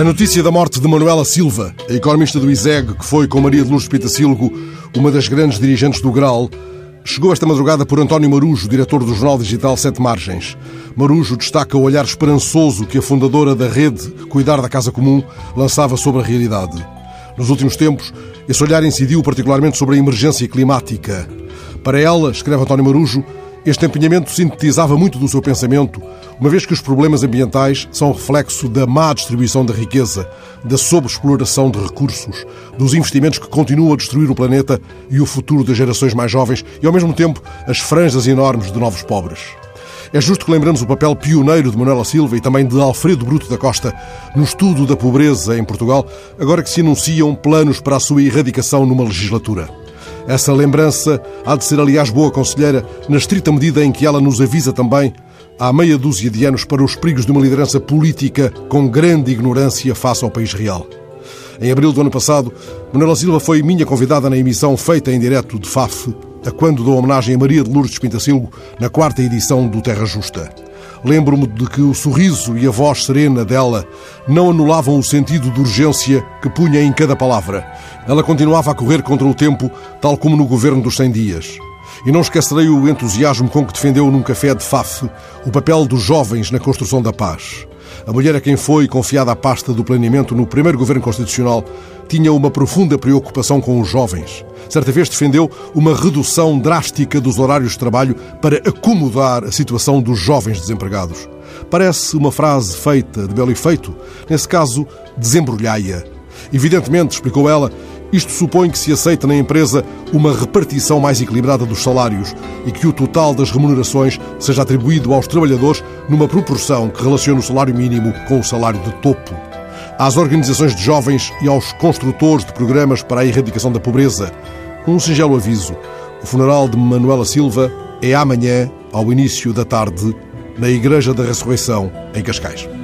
A notícia da morte de Manuela Silva, a economista do ISEG, que foi com Maria de Lourdes Pitacilgo uma das grandes dirigentes do Graal, chegou esta madrugada por António Marujo, diretor do jornal digital Sete Margens. Marujo destaca o olhar esperançoso que a fundadora da rede Cuidar da Casa Comum lançava sobre a realidade. Nos últimos tempos, esse olhar incidiu particularmente sobre a emergência climática. Para ela, escreve António Marujo, este empenhamento sintetizava muito do seu pensamento, uma vez que os problemas ambientais são reflexo da má distribuição da riqueza, da sobreexploração de recursos, dos investimentos que continuam a destruir o planeta e o futuro das gerações mais jovens e, ao mesmo tempo, as franjas enormes de novos pobres. É justo que lembramos o papel pioneiro de Manuela Silva e também de Alfredo Bruto da Costa no estudo da pobreza em Portugal, agora que se anunciam planos para a sua erradicação numa legislatura. Essa lembrança há de ser, aliás, boa conselheira, na estrita medida em que ela nos avisa também, há meia dúzia de anos, para os perigos de uma liderança política com grande ignorância face ao país real. Em abril do ano passado, Manuela Silva foi minha convidada na emissão feita em direto de FAF, a quando dou homenagem a Maria de Lourdes Pintacilgo, na quarta edição do Terra Justa. Lembro-me de que o sorriso e a voz serena dela não anulavam o sentido de urgência que punha em cada palavra. Ela continuava a correr contra o tempo, tal como no governo dos 100 dias. E não esquecerei o entusiasmo com que defendeu num café de Faf o papel dos jovens na construção da paz. A mulher a quem foi confiada a pasta do planeamento no primeiro governo constitucional tinha uma profunda preocupação com os jovens. Certa vez defendeu uma redução drástica dos horários de trabalho para acomodar a situação dos jovens desempregados. Parece uma frase feita de belo efeito, nesse caso, desembrulhai-a. Evidentemente, explicou ela, isto supõe que se aceita na empresa uma repartição mais equilibrada dos salários e que o total das remunerações seja atribuído aos trabalhadores numa proporção que relacione o salário mínimo com o salário de topo. Às organizações de jovens e aos construtores de programas para a erradicação da pobreza, um singelo aviso. O funeral de Manuela Silva é amanhã, ao início da tarde, na Igreja da Ressurreição, em Cascais.